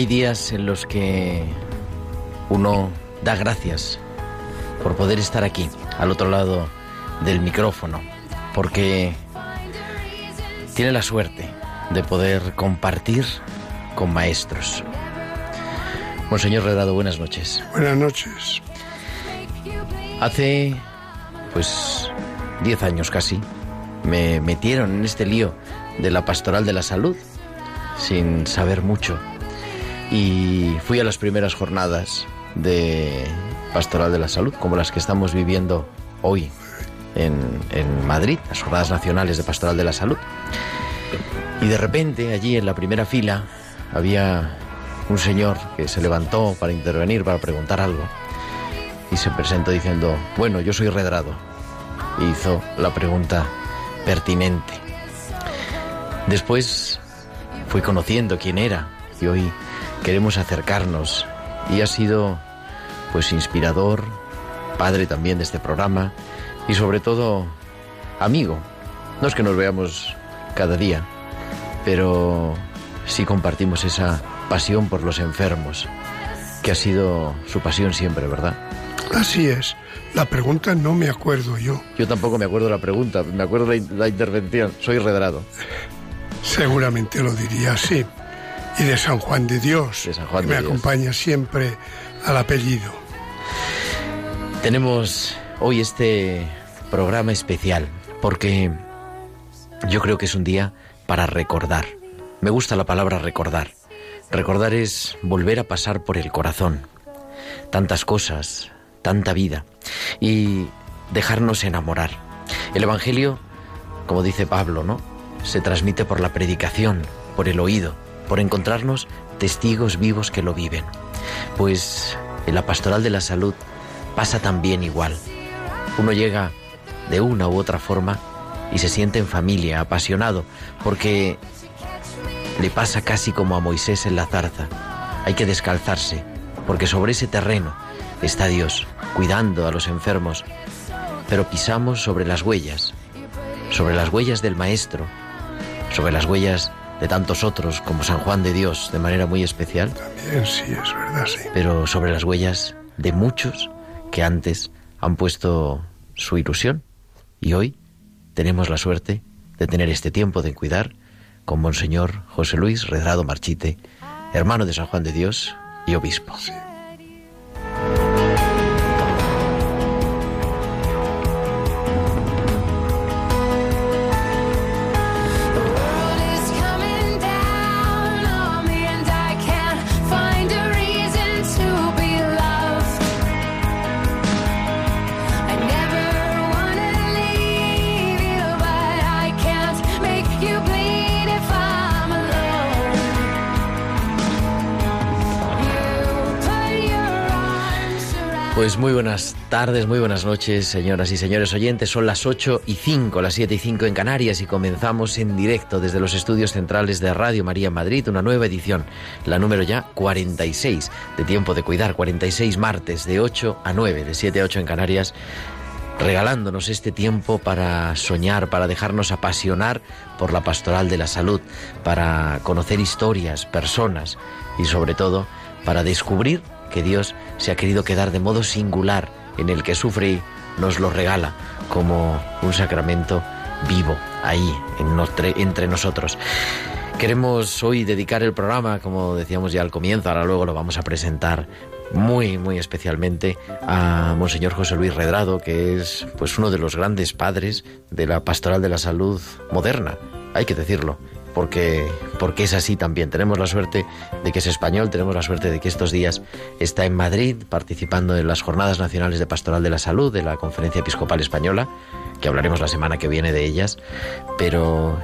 Hay días en los que uno da gracias por poder estar aquí, al otro lado del micrófono, porque tiene la suerte de poder compartir con maestros. Monseñor Redrado, buenas noches. Buenas noches. Hace, pues, diez años casi, me metieron en este lío de la pastoral de la salud, sin saber mucho y fui a las primeras jornadas de Pastoral de la Salud, como las que estamos viviendo hoy en, en, Madrid, las jornadas nacionales de Pastoral de la Salud. Y de repente, allí en la primera fila, había un señor que se levantó para intervenir, para preguntar algo, y se presentó diciendo, bueno, yo soy redrado. Y hizo la pregunta pertinente. Después fui conociendo quién era, y hoy queremos acercarnos y ha sido pues inspirador, padre también de este programa y sobre todo amigo. No es que nos veamos cada día, pero sí compartimos esa pasión por los enfermos, que ha sido su pasión siempre, ¿verdad? Así es. La pregunta no me acuerdo yo. Yo tampoco me acuerdo la pregunta, me acuerdo la, la intervención. Soy redrado. Seguramente lo diría así y de San Juan de Dios, que me acompaña siempre al apellido. Tenemos hoy este programa especial porque yo creo que es un día para recordar. Me gusta la palabra recordar. Recordar es volver a pasar por el corazón. Tantas cosas, tanta vida. Y dejarnos enamorar. El Evangelio, como dice Pablo, ¿no? Se transmite por la predicación, por el oído por encontrarnos testigos vivos que lo viven. Pues en la pastoral de la salud pasa también igual. Uno llega de una u otra forma y se siente en familia, apasionado, porque le pasa casi como a Moisés en la zarza. Hay que descalzarse, porque sobre ese terreno está Dios, cuidando a los enfermos, pero pisamos sobre las huellas, sobre las huellas del Maestro, sobre las huellas de tantos otros, como San Juan de Dios, de manera muy especial. También sí, es verdad, sí. Pero sobre las huellas de muchos que antes han puesto su ilusión. Y hoy tenemos la suerte de tener este tiempo de cuidar con Monseñor José Luis Redrado Marchite, hermano de San Juan de Dios y obispo. Sí. Pues muy buenas tardes, muy buenas noches, señoras y señores oyentes. Son las 8 y 5, las 7 y 5 en Canarias y comenzamos en directo desde los estudios centrales de Radio María Madrid, una nueva edición, la número ya 46 de Tiempo de Cuidar, 46 martes de 8 a 9, de 7 a 8 en Canarias, regalándonos este tiempo para soñar, para dejarnos apasionar por la pastoral de la salud, para conocer historias, personas y sobre todo para descubrir que Dios se ha querido quedar de modo singular en el que sufre y nos lo regala como un sacramento vivo ahí entre nosotros. Queremos hoy dedicar el programa, como decíamos ya al comienzo, ahora luego lo vamos a presentar, muy, muy especialmente a Monseñor José Luis Redrado, que es pues uno de los grandes padres de la pastoral de la salud moderna, hay que decirlo porque, porque es así también. Tenemos la suerte de que es español, tenemos la suerte de que estos días está en Madrid participando en las Jornadas Nacionales de Pastoral de la Salud de la Conferencia Episcopal Española, que hablaremos la semana que viene de ellas, pero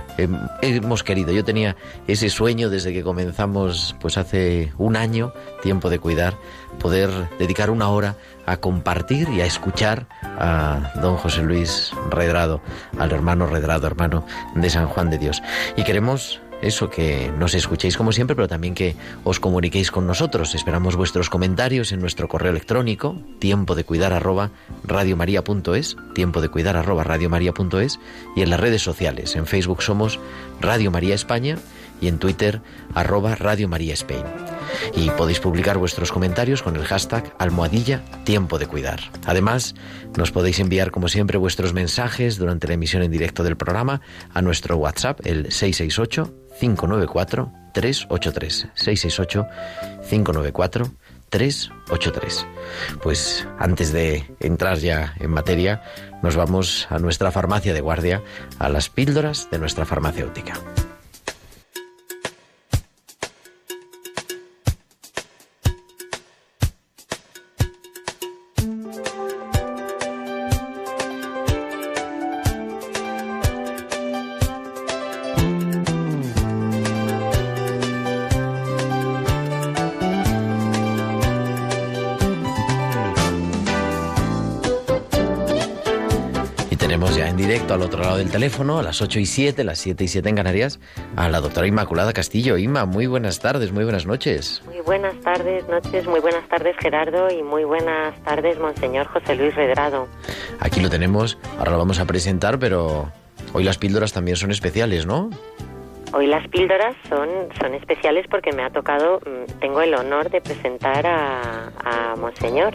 hemos querido, yo tenía ese sueño desde que comenzamos, pues hace un año, tiempo de cuidar, poder dedicar una hora a compartir y a escuchar a don José Luis Redrado, al hermano Redrado, hermano de San Juan de Dios. Y queremos eso, que nos escuchéis como siempre, pero también que os comuniquéis con nosotros. Esperamos vuestros comentarios en nuestro correo electrónico, tiempo de cuidar arroba radiomaria.es, tiempo de cuidar arroba radiomaria.es, y en las redes sociales. En Facebook somos Radio María España y en Twitter arroba Radio María Spain. Y podéis publicar vuestros comentarios con el hashtag almohadilla tiempo de cuidar. Además, nos podéis enviar como siempre vuestros mensajes durante la emisión en directo del programa a nuestro WhatsApp, el 668 594 383. 668 594 383. Pues antes de entrar ya en materia, nos vamos a nuestra farmacia de guardia, a las píldoras de nuestra farmacéutica. Lado del teléfono, a las 8 y 7, las 7 y 7 en Canarias, a la doctora Inmaculada Castillo. Inma, muy buenas tardes, muy buenas noches. Muy buenas tardes, noches, muy buenas tardes Gerardo y muy buenas tardes Monseñor José Luis Redrado. Aquí lo tenemos, ahora lo vamos a presentar, pero hoy las píldoras también son especiales, ¿no? Hoy las píldoras son, son especiales porque me ha tocado, mm, tengo el honor de presentar a, a Monseñor.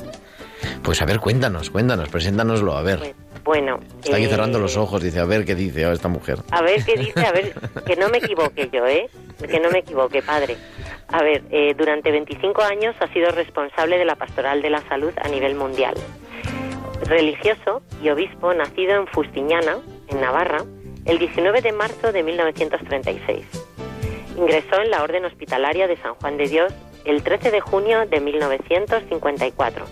Pues a ver, cuéntanos, cuéntanos, preséntanoslo, a ver. Pues, bueno. Está aquí cerrando los eh, ojos, dice, a ver qué dice esta mujer. A ver qué dice, a ver, que no me equivoque yo, ¿eh? Que no me equivoque, padre. A ver, eh, durante 25 años ha sido responsable de la pastoral de la salud a nivel mundial. Religioso y obispo nacido en Fustiñana, en Navarra, el 19 de marzo de 1936. Ingresó en la Orden Hospitalaria de San Juan de Dios el 13 de junio de 1954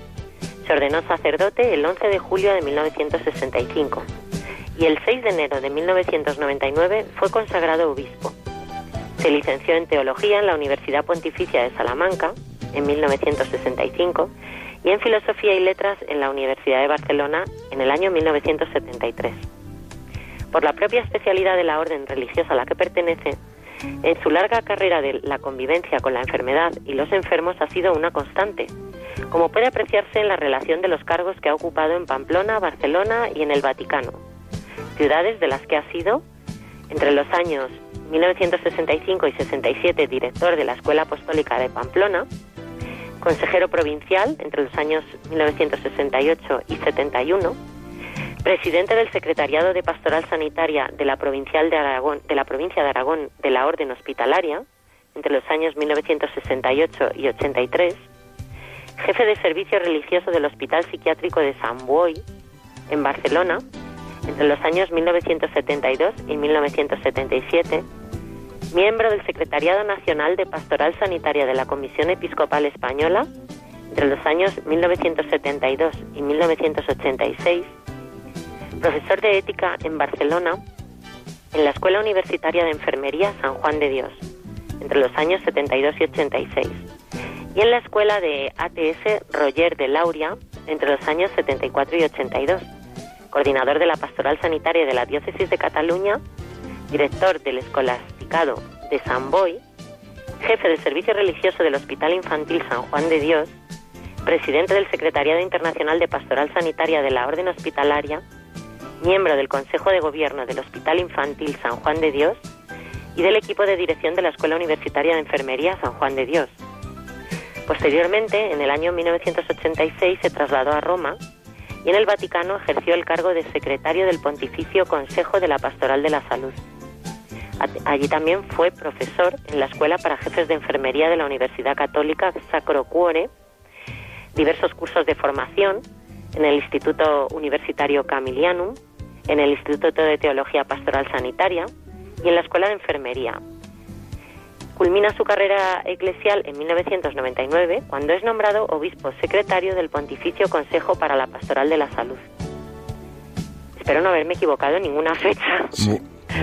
se ordenó sacerdote el 11 de julio de 1965 y el 6 de enero de 1999 fue consagrado obispo. Se licenció en Teología en la Universidad Pontificia de Salamanca en 1965 y en Filosofía y Letras en la Universidad de Barcelona en el año 1973. Por la propia especialidad de la orden religiosa a la que pertenece, en su larga carrera de la convivencia con la enfermedad y los enfermos ha sido una constante, como puede apreciarse en la relación de los cargos que ha ocupado en Pamplona, Barcelona y en el Vaticano, ciudades de las que ha sido, entre los años 1965 y 67, director de la Escuela Apostólica de Pamplona, consejero provincial entre los años 1968 y 71, presidente del Secretariado de Pastoral Sanitaria de la, Provincial de, Aragón, de la provincia de Aragón de la Orden Hospitalaria entre los años 1968 y 83, jefe de servicio religioso del Hospital Psiquiátrico de San Boi, en Barcelona, entre los años 1972 y 1977, miembro del Secretariado Nacional de Pastoral Sanitaria de la Comisión Episcopal Española, entre los años 1972 y 1986, profesor de ética en Barcelona, en la Escuela Universitaria de Enfermería San Juan de Dios, entre los años 72 y 86 y en la escuela de ATS Roger de Lauria entre los años 74 y 82, coordinador de la Pastoral Sanitaria de la Diócesis de Cataluña, director del Escolasticado de San Boy, jefe del Servicio Religioso del Hospital Infantil San Juan de Dios, presidente del Secretariado Internacional de Pastoral Sanitaria de la Orden Hospitalaria, miembro del Consejo de Gobierno del Hospital Infantil San Juan de Dios y del equipo de dirección de la Escuela Universitaria de Enfermería San Juan de Dios Posteriormente, en el año 1986, se trasladó a Roma y en el Vaticano ejerció el cargo de secretario del Pontificio Consejo de la Pastoral de la Salud. Allí también fue profesor en la Escuela para Jefes de Enfermería de la Universidad Católica Sacro Cuore, diversos cursos de formación en el Instituto Universitario Camilianum, en el Instituto de Teología Pastoral Sanitaria y en la Escuela de Enfermería. Culmina su carrera eclesial en 1999 cuando es nombrado obispo secretario del Pontificio Consejo para la Pastoral de la Salud. Espero no haberme equivocado en ninguna fecha.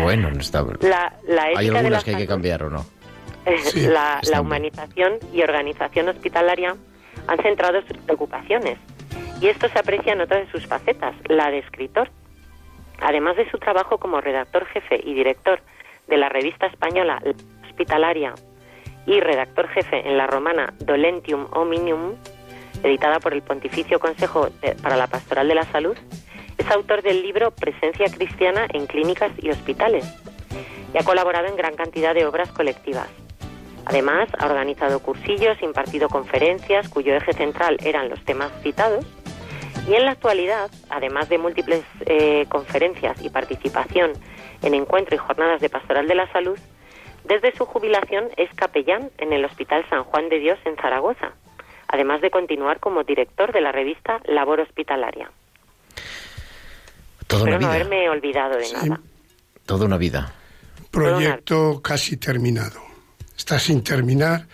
Bueno, no está. La, Hay algunas que hay que cambiar o no. la, la humanización y organización hospitalaria han centrado sus preocupaciones y esto se aprecia en otra de sus facetas, la de escritor. Además de su trabajo como redactor jefe y director de la revista española Hospitalaria y redactor jefe en la romana Dolentium Omnium, editada por el Pontificio Consejo para la Pastoral de la Salud, es autor del libro Presencia Cristiana en Clínicas y Hospitales y ha colaborado en gran cantidad de obras colectivas. Además, ha organizado cursillos, impartido conferencias cuyo eje central eran los temas citados y en la actualidad, además de múltiples eh, conferencias y participación en encuentros y jornadas de pastoral de la salud, desde su jubilación es capellán en el Hospital San Juan de Dios en Zaragoza, además de continuar como director de la revista Labor Hospitalaria. Toda Espero no haberme olvidado de nada. Toda una vida. Proyecto casi terminado. Está sin terminar.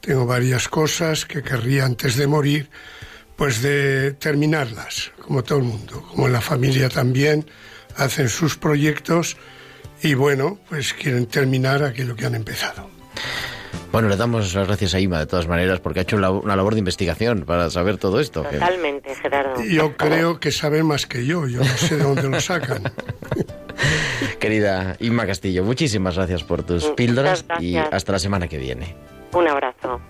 Tengo varias cosas que querría antes de morir pues de terminarlas, como todo el mundo, como en la familia también, hacen sus proyectos y bueno, pues quieren terminar aquello que han empezado. Bueno, le damos las gracias a Ima de todas maneras porque ha hecho una labor de investigación para saber todo esto. Totalmente, Gerardo. Yo creo que sabe más que yo, yo no sé de dónde lo sacan. Querida Inma Castillo, muchísimas gracias por tus píldoras y hasta la semana que viene. Un abrazo.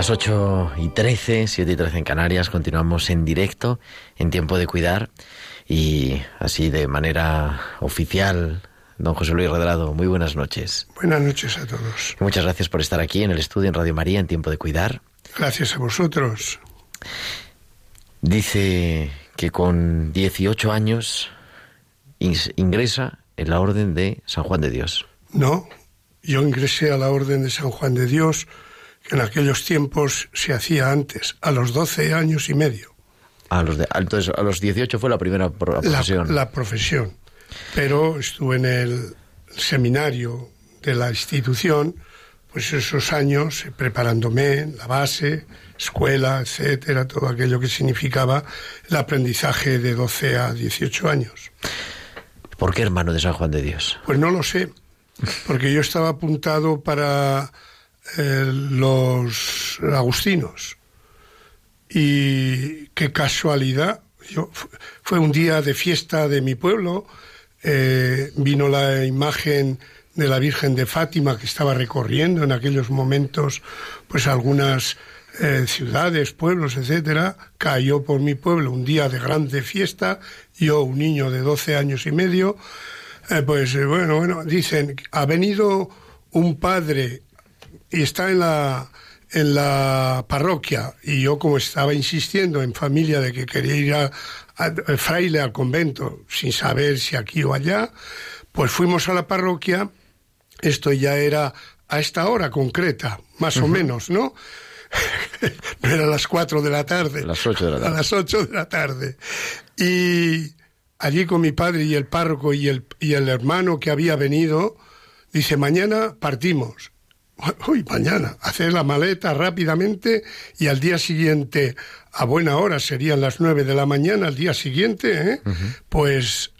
Las 8 y 13, 7 y 13 en Canarias, continuamos en directo, en tiempo de cuidar y así de manera oficial. Don José Luis Redrado, muy buenas noches. Buenas noches a todos. Muchas gracias por estar aquí en el estudio en Radio María en tiempo de cuidar. Gracias a vosotros. Dice que con 18 años ingresa en la Orden de San Juan de Dios. No, yo ingresé a la Orden de San Juan de Dios en aquellos tiempos se hacía antes, a los 12 años y medio. A los de, entonces, a los 18 fue la primera profesión. La, profesión. Pero estuve en el seminario de la institución, pues esos años eh, preparándome, la base, escuela, etcétera, todo aquello que significaba el aprendizaje de 12 a 18 años. ¿Por qué hermano de San Juan de Dios? Pues no lo sé, porque yo estaba apuntado para eh, los agustinos. Y qué casualidad, yo, fue un día de fiesta de mi pueblo, eh, vino la imagen de la Virgen de Fátima que estaba recorriendo en aquellos momentos pues algunas eh, ciudades, pueblos, etcétera, cayó por mi pueblo un día de grande fiesta, yo un niño de 12 años y medio, pues bueno, bueno, dicen, ha venido un padre y está en la, en la parroquia y yo como estaba insistiendo en familia de que quería ir a, fraile al convento sin saber si aquí o allá, pues fuimos a la parroquia, esto ya era a esta hora concreta, más o menos, ¿no? no era a las cuatro de la tarde. A las ocho de la tarde. A las de la tarde. Y allí con mi padre y el párroco y el, y el hermano que había venido, dice, mañana partimos. Uy, mañana, hacer la maleta rápidamente y al día siguiente, a buena hora, serían las nueve de la mañana, al día siguiente, ¿eh? pues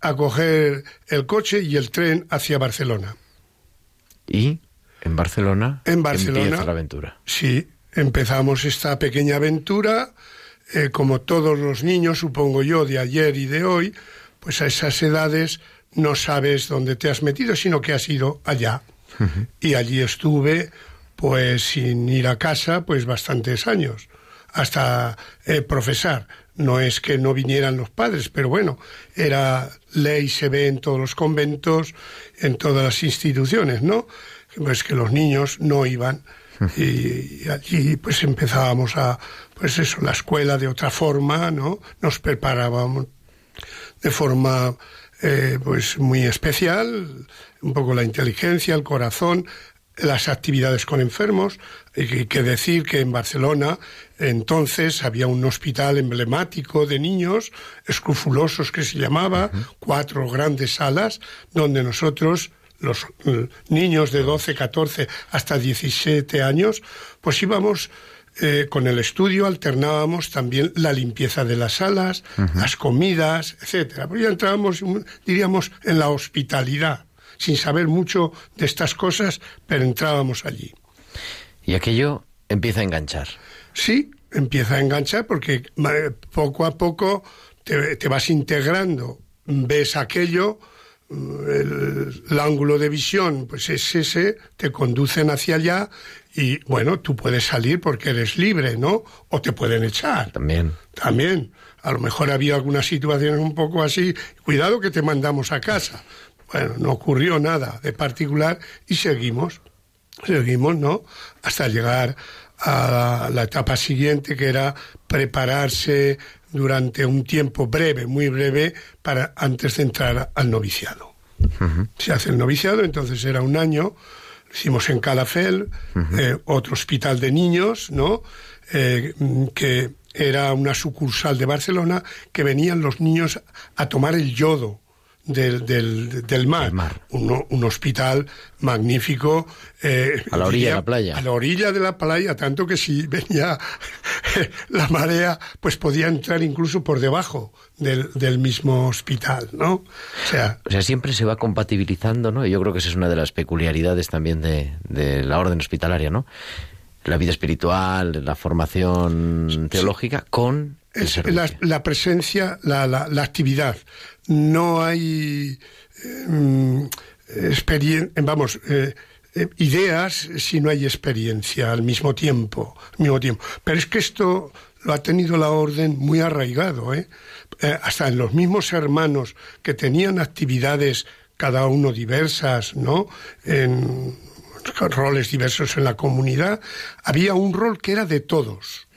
a coger el coche y el tren hacia Barcelona. ¿Y en Barcelona? En Barcelona. Empieza la aventura. Sí, empezamos esta pequeña aventura, eh, como todos los niños, supongo yo, de ayer y de hoy, pues a esas edades no sabes dónde te has metido, sino que has ido allá. Y allí estuve, pues sin ir a casa, pues bastantes años, hasta eh, profesar. No es que no vinieran los padres, pero bueno, era ley, se ve en todos los conventos, en todas las instituciones, ¿no? Pues que los niños no iban. Y, allí pues empezábamos a, pues eso, la escuela de otra forma, ¿no? Nos preparábamos de forma eh, pues muy especial, un poco la inteligencia, el corazón, las actividades con enfermos. Hay que decir que en Barcelona entonces había un hospital emblemático de niños, escrufulosos que se llamaba, cuatro grandes salas, donde nosotros los eh, niños de 12, 14 hasta 17 años, pues íbamos eh, con el estudio alternábamos también la limpieza de las salas, las comidas, etcétera. Pues ya entrábamos, diríamos, en la hospitalidad, sin saber mucho de estas cosas, pero entrábamos allí. Y aquello empieza a enganchar. Sí, empieza a enganchar porque eh, poco a poco te vas integrando, ves aquello, el, ángulo de visión pues es ese, te conducen hacia allá y bueno, tú puedes salir porque eres libre, ¿no? O te pueden echar. También. También. A lo mejor había algunas situaciones un poco así, cuidado que te mandamos a casa. Bueno, no ocurrió nada de particular y seguimos, seguimos, ¿no? Hasta llegar a la etapa siguiente que era prepararse durante un tiempo breve, muy breve, para antes de entrar al noviciado. Se hace el noviciado, entonces era un año, hicimos en Calafel, eh, otro hospital de niños, ¿no? Eh, que era una sucursal de Barcelona, que venían los niños a tomar el yodo del, del, del mar. Un, hospital magnífico. Eh, a la orilla de la playa. A la orilla de la playa, tanto que si venía la marea, pues podía entrar incluso por debajo del, del, mismo hospital, ¿no? O sea, o sea, siempre se va compatibilizando, ¿no? Y yo creo que esa es una de las peculiaridades también de, de la orden hospitalaria, ¿no? La vida espiritual, la formación teológica con la, la, presencia, la, la, la, actividad. No hay eh, experiencia, vamos, eh, eh, ideas si no hay experiencia al mismo tiempo, al mismo tiempo. Pero es que esto lo ha tenido la orden muy arraigado, ¿eh? hasta en los mismos hermanos que tenían actividades cada uno diversas, ¿no? En roles diversos en la comunidad, había un rol que era de todos.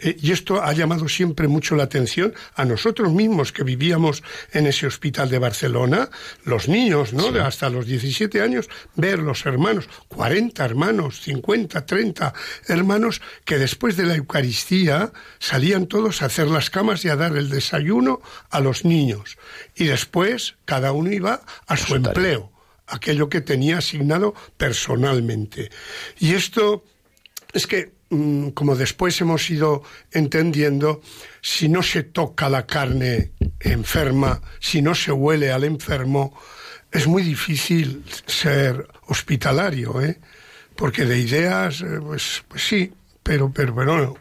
Eh, y esto ha llamado siempre mucho la atención a nosotros mismos que vivíamos en ese hospital de Barcelona, los niños, ¿no? De hasta los 17 años, ver los hermanos, 40 hermanos, 50, 30 hermanos, que después de la Eucaristía salían todos a hacer las camas y a dar el desayuno a los niños. Y después cada uno iba a su empleo, aquello que tenía asignado personalmente. Y esto es que como después hemos ido entendiendo, si no se toca la carne enferma, si no se huele al enfermo, es muy difícil ser hospitalario, ¿eh? Porque de ideas, eh, pues, pues sí, pero, pero, pero no,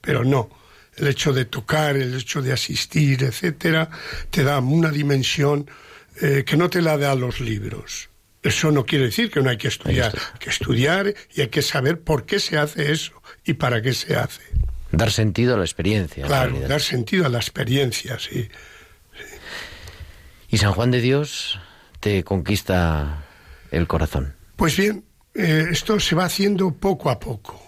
pero no. El hecho de tocar, el hecho de asistir, etcétera, te da una dimensión eh, que no te la da los libros. Eso no quiere decir que no hay que estudiar. Hay que estudiar y hay que saber por qué se hace eso y para qué se hace. Dar sentido a la experiencia. Claro, dar sentido a la experiencia, sí. ¿Y San Juan de Dios te conquista el corazón? Pues bien, eh, esto se va haciendo poco a poco.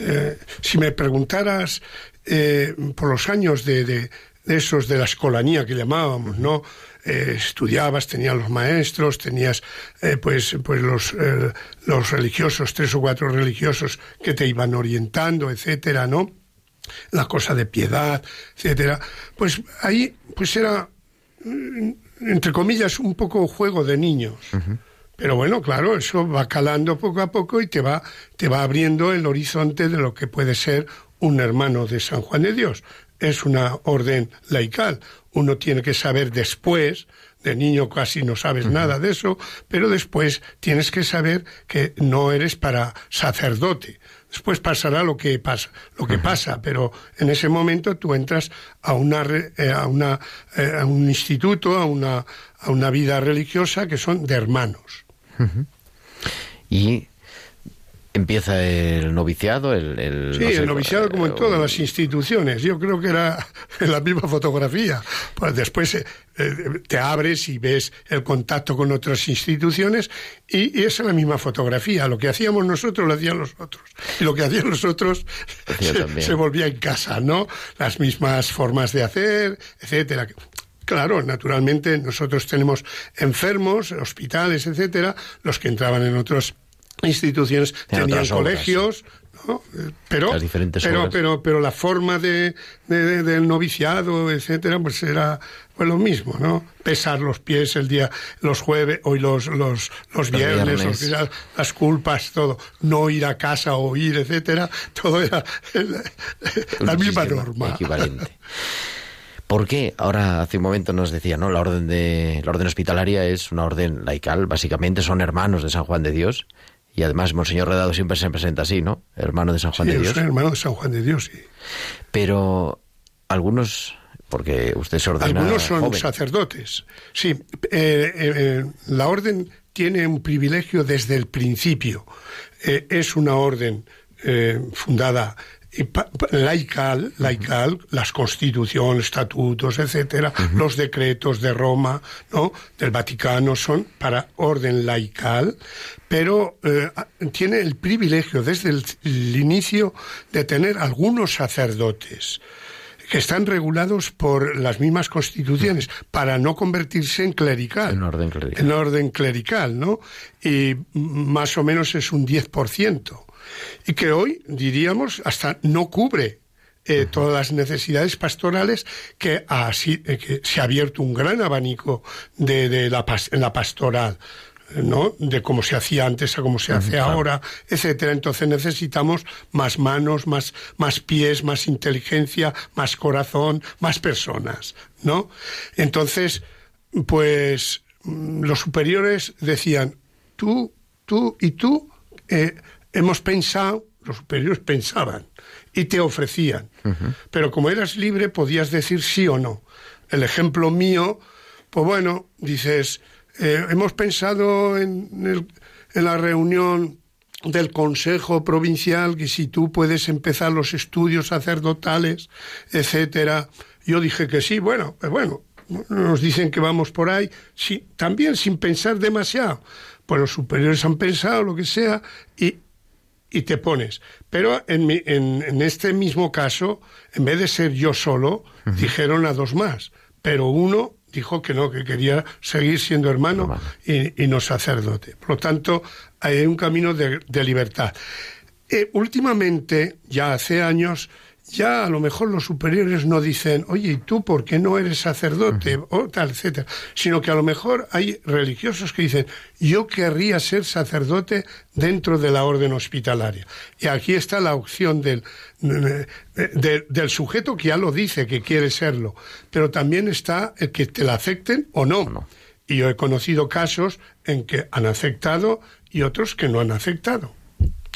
Eh, si me preguntaras eh, por los años de, de, esos de la escolanía que llamábamos, ¿no? Eh, estudiabas, tenías los maestros, tenías eh, pues, pues los, eh, los religiosos, tres o cuatro religiosos que te iban orientando, etcétera, ¿no? La cosa de piedad, etcétera. Pues ahí, pues era, mm, entre comillas, un poco juego de niños. Pero bueno, claro, eso va calando poco a poco y te va, te va abriendo el horizonte de lo que puede ser un hermano de San Juan de Dios. Es una orden laical. Uno tiene que saber después, de niño casi no sabes nada de eso, pero después tienes que saber que no eres para sacerdote. Después pasará lo que pasa, lo que pasa, pero en ese momento tú entras a una, eh, a una eh, a un instituto, a una a una vida religiosa que son de hermanos. Y empieza el noviciado, el... sí, el noviciado como en eh, todas las instituciones. Yo creo que era la misma fotografía. Pues después eh, eh, te abres y ves el contacto con otras instituciones y, es la misma fotografía. Lo que hacíamos nosotros lo hacían los otros. Y lo que hacían los otros se, se, volvía en casa, ¿no? Las mismas formas de hacer, etcétera. Claro, naturalmente nosotros tenemos enfermos, hospitales, etcétera, los que entraban en otras instituciones tenían colegios, ¿no? pero, pero, pero, pero la forma de, del noviciado, etcétera, pues era pues lo mismo, ¿no? Pesar los pies el día, los jueves, hoy los, los, los viernes, las culpas, todo, no ir a casa o ir, etcétera, todo era la misma norma. Equivalente. ¿Por qué? Ahora hace un momento nos decía, ¿no? La orden de la orden hospitalaria es una orden laical, básicamente son hermanos de San Juan de Dios. Y además, Monseñor Redado siempre se presenta así, ¿no? Hermano de San Juan de Dios. Soy hermano de San Juan de Dios, sí. Pero algunos, porque usted se ordena. Algunos son sacerdotes. Sí, eh, eh, eh, la orden tiene un privilegio desde el principio. es una orden fundada laical, laical, las constituciones, estatutos, etcétera, los decretos de Roma, ¿no? del Vaticano son para orden laical, pero eh, tiene el privilegio desde el, inicio de tener algunos sacerdotes que están regulados por las mismas constituciones para no convertirse en clerical. En orden clerical. En orden clerical, ¿no? Y más o menos es un 10% y que hoy, diríamos, hasta no cubre eh, todas las necesidades pastorales que, así, eh, que se ha abierto un gran abanico de, de la, en la pastoral. ¿no? de cómo se hacía antes a cómo se hace ahora, etcétera. Entonces necesitamos más manos, más, más pies, más inteligencia, más corazón, más personas, ¿no? Entonces, pues mm, los superiores decían, tú, tú y tú eh, hemos pensado, los superiores pensaban y te ofrecían. Pero como eras libre, podías decir sí o no. El ejemplo mío, pues bueno, dices, eh, hemos pensado en, en la reunión del Consejo Provincial que si tú puedes empezar los estudios sacerdotales, etcétera. Yo dije que sí, bueno, pues bueno, nos dicen que vamos por ahí, sí, también sin pensar demasiado. Pues los superiores han pensado lo que sea y y te pones. Pero en, en, este mismo caso, en vez de ser yo solo, dijeron a dos más. Pero uno dijo que no, que quería seguir siendo hermano y, no sacerdote. Por lo tanto, hay un camino de, libertad. Eh, últimamente, ya hace años, ya a lo mejor los superiores no dicen, oye, ¿y tú por qué no eres sacerdote? o tal, etcétera. Sino que a lo mejor hay religiosos que dicen, yo querría ser sacerdote dentro de la orden hospitalaria. Y aquí está la opción del, del sujeto que ya lo dice, que quiere serlo. Pero también está el que te la acepten o no. Y yo he conocido casos en que han aceptado y otros que no han aceptado.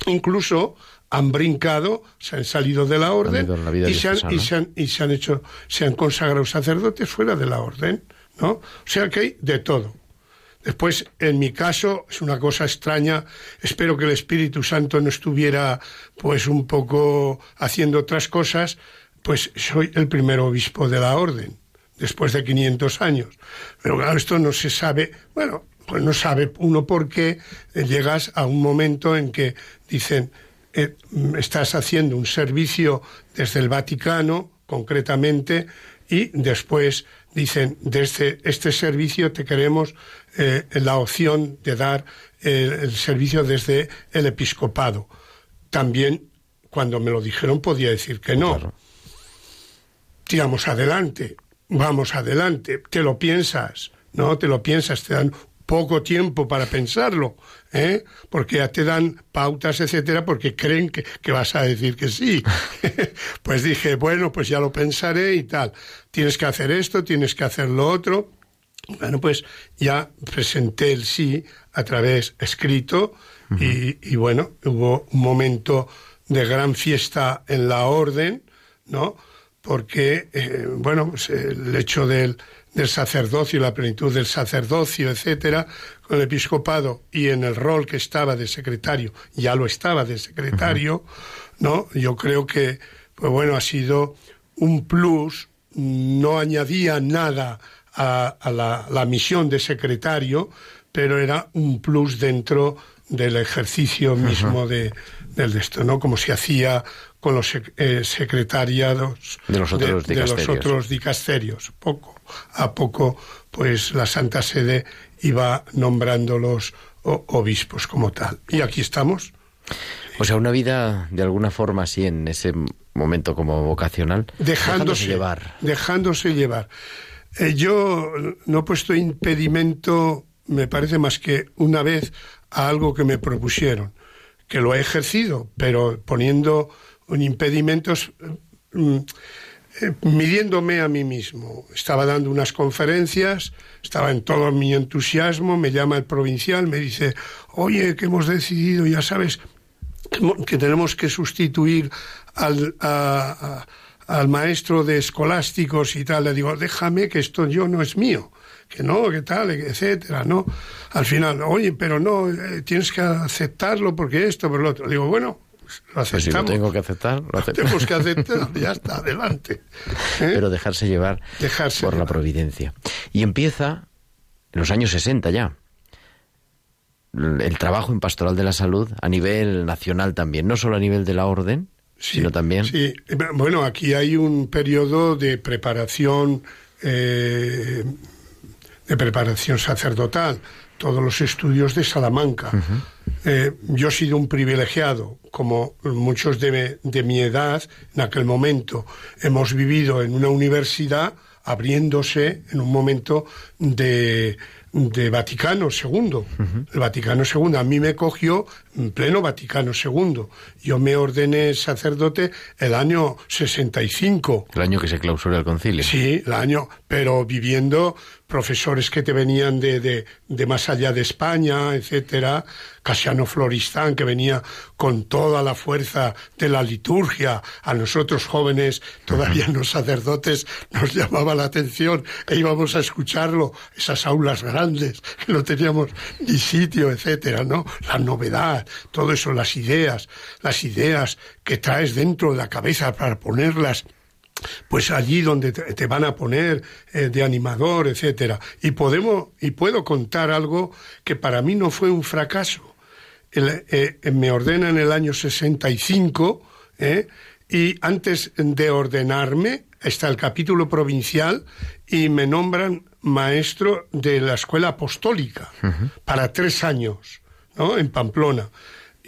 Incluso han brincado, se han salido de la orden y, se han, y, se han, y se han hecho, se han consagrado sacerdotes fuera de la orden, ¿no? O sea que hay de todo. Después, en mi caso, es una cosa extraña. Espero que el Espíritu Santo no estuviera, pues, un poco haciendo otras cosas. Pues soy el primer obispo de la orden, después de 500 años. Pero claro, esto no se sabe. Bueno, pues no sabe uno por qué llegas a un momento en que dicen, eh, estás haciendo un servicio desde el Vaticano, concretamente, y después dicen, desde este servicio te queremos eh, la opción de dar eh, el servicio desde el episcopado. También, cuando me lo dijeron, podía decir que no. Tiramos adelante, vamos adelante, te lo piensas, ¿no? Te lo piensas, te dan poco tiempo para pensarlo, ¿eh? porque ya te dan pautas, etcétera, porque creen que, que vas a decir que sí. pues dije, bueno, pues ya lo pensaré y tal. Tienes que hacer esto, tienes que hacer lo otro. Bueno, pues ya presenté el sí a través escrito y, y, bueno, hubo un momento de gran fiesta en la orden, ¿no? Porque, eh, bueno, pues el hecho del, del sacerdocio, la plenitud del sacerdocio, etcétera, con el episcopado y en el rol que estaba de secretario, ya lo estaba de secretario, ¿no? Yo creo que, pues bueno, ha sido un plus, no añadía nada a, a la, la, misión de secretario, pero era un plus dentro del ejercicio mismo de, del de esto, ¿no? Como se hacía con los eh, secretariados de los otros de, de los otros dicasterios. Poco a poco, pues la Santa Sede iba nombrando los obispos como tal. Y aquí estamos. O sea, una vida de alguna forma así en ese momento como vocacional, dejándose, dejándose llevar. Dejándose llevar. Eh, yo no he puesto impedimento, me parece más que una vez, a algo que me propusieron, que lo he ejercido, pero poniendo un impedimentos. Mm, eh, midiéndome a mí mismo. Estaba dando unas conferencias, estaba en todo mi entusiasmo, me llama el provincial, me dice, oye, que hemos decidido, ya sabes, que tenemos que sustituir al, al maestro de escolásticos y tal. Le digo, déjame que esto yo no es mío que no, que tal, etcétera, ¿no? Al final, oye, pero no, eh, tienes que aceptarlo porque esto, por lo otro. Digo, bueno, lo pues si lo tengo que aceptar, lo Tenemos que aceptar, ya está, adelante. ¿Eh? Pero dejarse llevar dejarse por llevar. la providencia. Y empieza en los años 60 ya. El trabajo en pastoral de la salud a nivel nacional también, no solo a nivel de la orden, sí, sino también. Sí, bueno, aquí hay un periodo de preparación, eh, de preparación sacerdotal todos los estudios de Salamanca. Uh -huh. eh, yo he sido un privilegiado, como muchos de, de, mi edad, en aquel momento hemos vivido en una universidad abriéndose en un momento de, de Vaticano II. Uh -huh. El Vaticano II a mí me cogió en pleno Vaticano II. Yo me ordené sacerdote el año 65. El año que se clausura el concilio. Sí, el año, pero viviendo profesores que te venían de, de, de, más allá de España, etcétera, Casiano Floristán, que venía con toda la fuerza de la liturgia, a nosotros jóvenes, todavía no sacerdotes, nos llamaba la atención e íbamos a escucharlo, esas aulas grandes, que no teníamos ni sitio, etcétera, ¿no? La novedad, todo eso, las ideas, las ideas que traes dentro de la cabeza para ponerlas pues allí donde te, van a poner eh, de animador, etcétera. Y podemos y puedo contar algo que para mí no fue un fracaso. El, eh, me ordena en el año 65 eh, y antes de ordenarme está el capítulo provincial y me nombran maestro de la escuela apostólica uh -huh. para tres años, ¿no? En Pamplona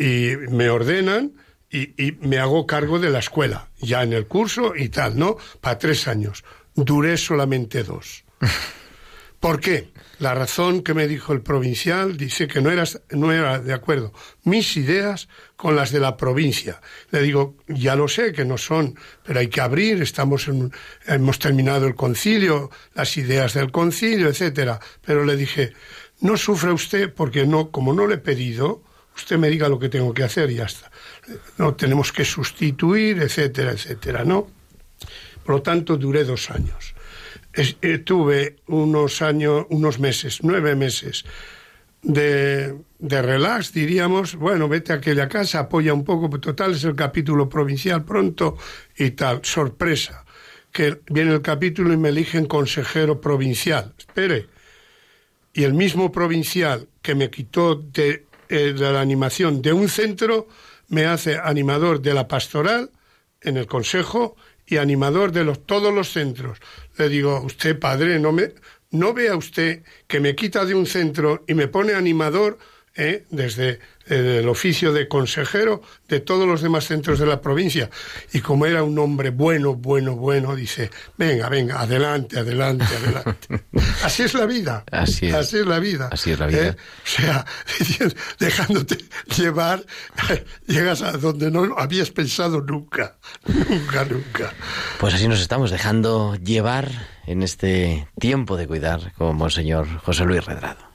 y me ordenan y, y, me hago cargo de la escuela, ya en el curso y tal, ¿no? Para tres años. Duré solamente dos. ¿Por qué? La razón que me dijo el provincial dice que no era, no era de acuerdo mis ideas con las de la provincia. Le digo, ya lo sé que no son, pero hay que abrir, estamos en, hemos terminado el concilio, las ideas del concilio, etcétera. Pero le dije, no sufra usted porque no, como no le he pedido, usted me diga lo que tengo que hacer y ya está. No tenemos que sustituir, etcétera, etcétera, ¿no? Por lo tanto, duré dos años. Eh, tuve unos años, unos meses, nueve meses de, de, relax, diríamos, bueno, vete a aquella casa, apoya un poco, pues total es el capítulo provincial pronto y tal. Sorpresa, que viene el capítulo y me eligen consejero provincial. Espere. Y el mismo provincial que me quitó de, eh, de la animación de un centro, me hace animador de la pastoral en el consejo y animador de los, todos los centros. Le digo, usted padre, no me, no vea usted que me quita de un centro y me pone animador ¿eh? desde el oficio de consejero de todos los demás centros de la provincia. Y como era un hombre bueno, bueno, bueno, dice, venga, venga, adelante, adelante, adelante. Así es la vida. Así es. Así es la vida. Así es la vida. ¿eh? O sea, dejándote llevar, llegas a donde no habías pensado nunca. Nunca, nunca. Pues así nos estamos dejando llevar en este tiempo de cuidar como señor José Luis Redrado.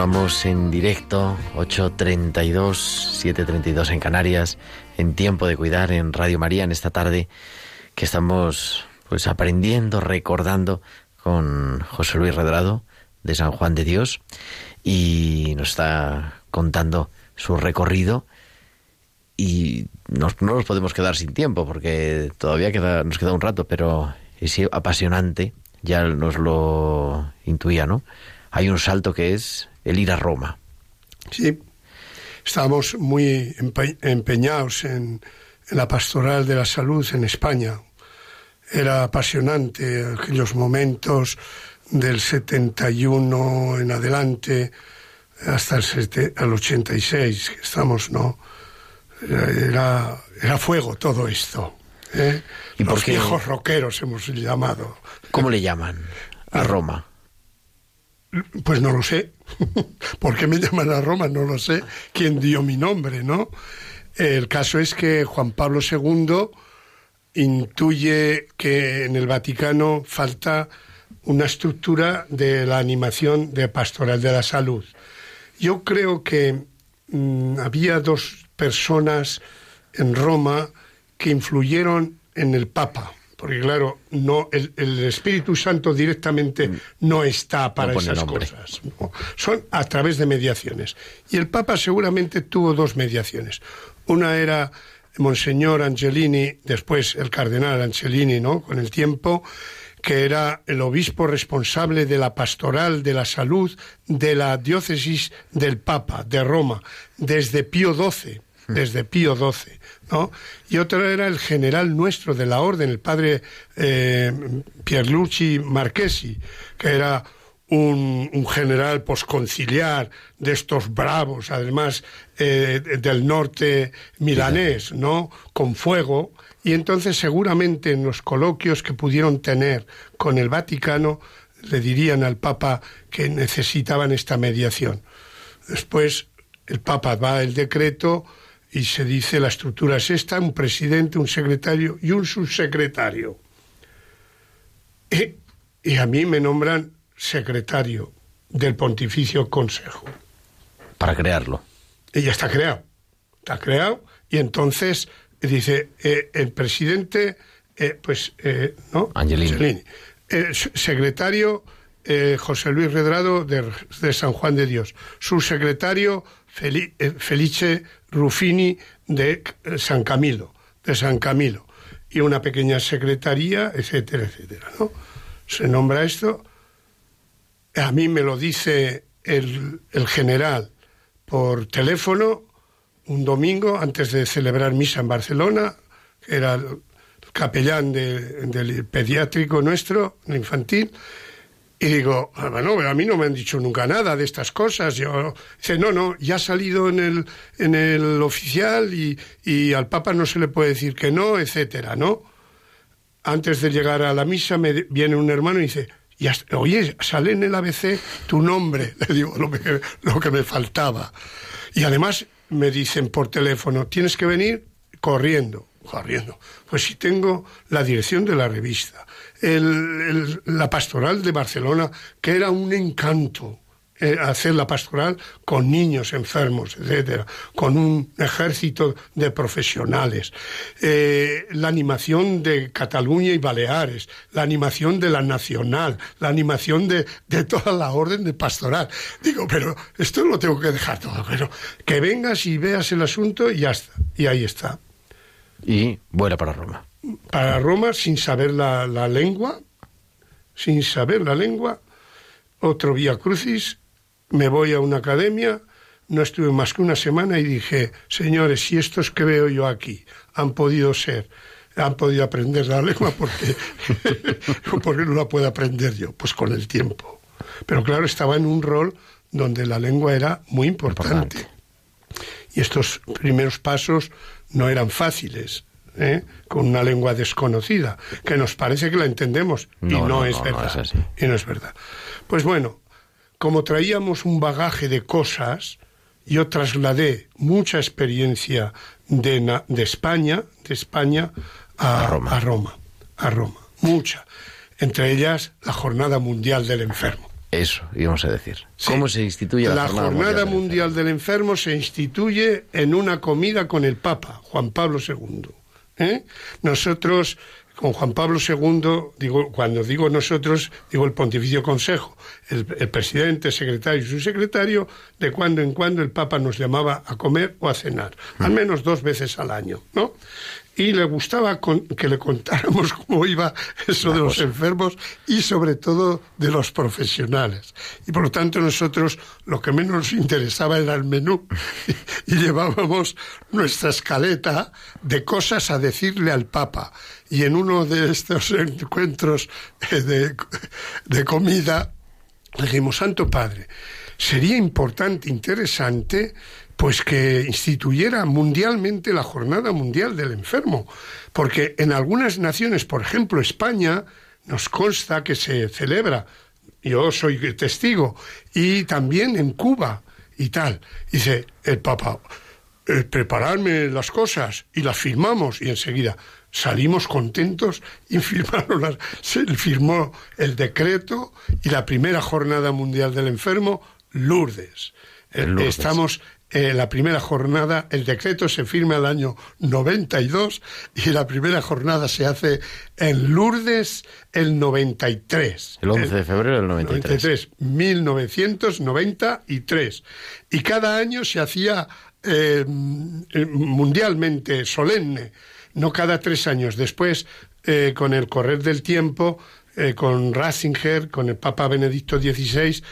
Continuamos en directo, 8.32, 7.32 en Canarias, en Tiempo de Cuidar en Radio María en esta tarde que estamos pues aprendiendo, recordando con José Luis Redrado de San Juan de Dios y nos está contando su recorrido y no nos podemos quedar sin tiempo porque todavía queda, nos queda un rato, pero es apasionante, ya nos lo intuía, ¿no? Hay un salto que es el ir a Roma. Sí, estábamos muy empeñados en, la pastoral de la salud en España. Era apasionante aquellos momentos del 71 en adelante hasta el, el 86 que estamos, ¿no? Era, era fuego todo esto. ¿eh? ¿Y Los viejos rockeros hemos llamado. ¿Cómo le llaman a Roma? Pues no lo sé. ¿Por qué me llaman a Roma? No lo sé. ¿Quién dio mi nombre, no? El caso es que Juan Pablo II intuye que en el Vaticano falta una estructura de la animación de pastoral de la salud. Yo creo que mm, había dos personas en Roma que influyeron en el Papa porque claro, no el, Espíritu Santo directamente mm. no está para esas cosas. Son a través de mediaciones. Y el Papa seguramente tuvo dos mediaciones. Una era Monseñor Angelini, después el cardenal Angelini, ¿no? Con el tiempo, que era el obispo responsable de la pastoral de la salud de la diócesis del Papa de Roma, desde Pío XII, hmm. desde Pío XII. Y otro era el general nuestro de la orden, el padre eh, Pierluigi Marchesi, que era un, general posconciliar de estos bravos, además eh, del norte milanés, ¿no? Con fuego. Y entonces seguramente en los coloquios que pudieron tener con el Vaticano le dirían al Papa que necesitaban esta mediación. Después el Papa va el decreto y se dice la estructura es esta, un presidente, un secretario y un subsecretario. Y, a mí me nombran secretario del Pontificio Consejo. Para crearlo. Y ya está creado. Está creado y entonces dice eh, el presidente, eh, pues, eh, ¿no? Angelini. secretario José Luis Redrado de, de, San Juan de Dios. Subsecretario Felice Ruffini de San Camilo, de San Camilo. y una pequeña secretaría, etcétera, etcétera, ¿no? Se nombra esto. A mí me lo dice el, el general por teléfono un domingo antes de celebrar misa en Barcelona, era el capellán del pediátrico nuestro, el infantil, y digo, ah, bueno, a mí no me han dicho nunca nada de estas cosas. Yo, dice, no, no, ya ha salido en el, en el oficial y, y al Papa no se le puede decir que no, etcétera, ¿no? Antes de llegar a la misa me viene un hermano y dice, ya, oye, sale en el ABC tu nombre. Le digo lo que, lo que me faltaba. Y además me dicen por teléfono, tienes que venir corriendo, corriendo. Pues si tengo la dirección de la revista, la pastoral de Barcelona, que era un encanto. Eh, hacer la pastoral con niños enfermos, etcétera, con un ejército de profesionales, eh, la animación de Cataluña y Baleares, la animación de la Nacional, la animación de, de toda la orden de pastoral. Digo, pero esto lo tengo que dejar todo, pero que vengas y veas el asunto y ya está, y ahí está. Y vuela para Roma para Roma sin saber la, la lengua, sin saber la lengua, otro vía crucis, me voy a una academia, no estuve más que una semana y dije, señores, si estos que veo yo aquí han podido ser, han podido aprender la lengua, porque, porque no la puedo aprender yo? Pues con el tiempo. Pero claro, estaba en un rol donde la lengua era muy importante. Y estos primeros pasos no eran fáciles. ¿Eh? con una lengua desconocida, que nos parece que la entendemos y no, es verdad. y no es verdad. Pues bueno, como traíamos un bagaje de cosas, yo trasladé mucha experiencia de, de España, de España a, Roma. a Roma, a Roma, mucha. Entre ellas la Jornada Mundial del Enfermo. Eso íbamos a decir. ¿Cómo se instituye la, la Jornada, Mundial, del Enfermo? Se instituye en una comida con el Papa, Juan Pablo II. ¿Eh? Nosotros, con Juan Pablo II, digo, cuando digo nosotros, digo el Pontificio Consejo, el, el presidente, secretario y su secretario, de cuando en cuando el Papa nos llamaba a comer o a cenar, al menos dos veces al año, ¿no? Y le gustaba que le contáramos cómo iba eso de los enfermos y sobre todo de los profesionales. Y por lo tanto nosotros lo que menos nos interesaba era el menú y, llevábamos nuestra escaleta de cosas a decirle al Papa. Y en uno de estos encuentros eh, de, de comida le dijimos, Santo Padre, sería importante, interesante pues que instituyera mundialmente la Jornada Mundial del Enfermo, porque en algunas naciones, por ejemplo España, nos consta que se celebra, yo soy testigo, y también en Cuba y tal. Dice el Papa, eh, prepararme las cosas y las firmamos y enseguida salimos contentos y firmaron las, se firmó el decreto y la primera jornada mundial del enfermo, Lourdes. Lourdes. Estamos eh, la primera jornada, el decreto se firma el año 92 y la primera jornada se hace en Lourdes el 93. El 11 de febrero del 93. 1993. Y cada año se hacía eh, mundialmente solemne, no cada tres años. Después, eh, con el correr del tiempo, con Ratzinger, con el Papa Benedicto XVI,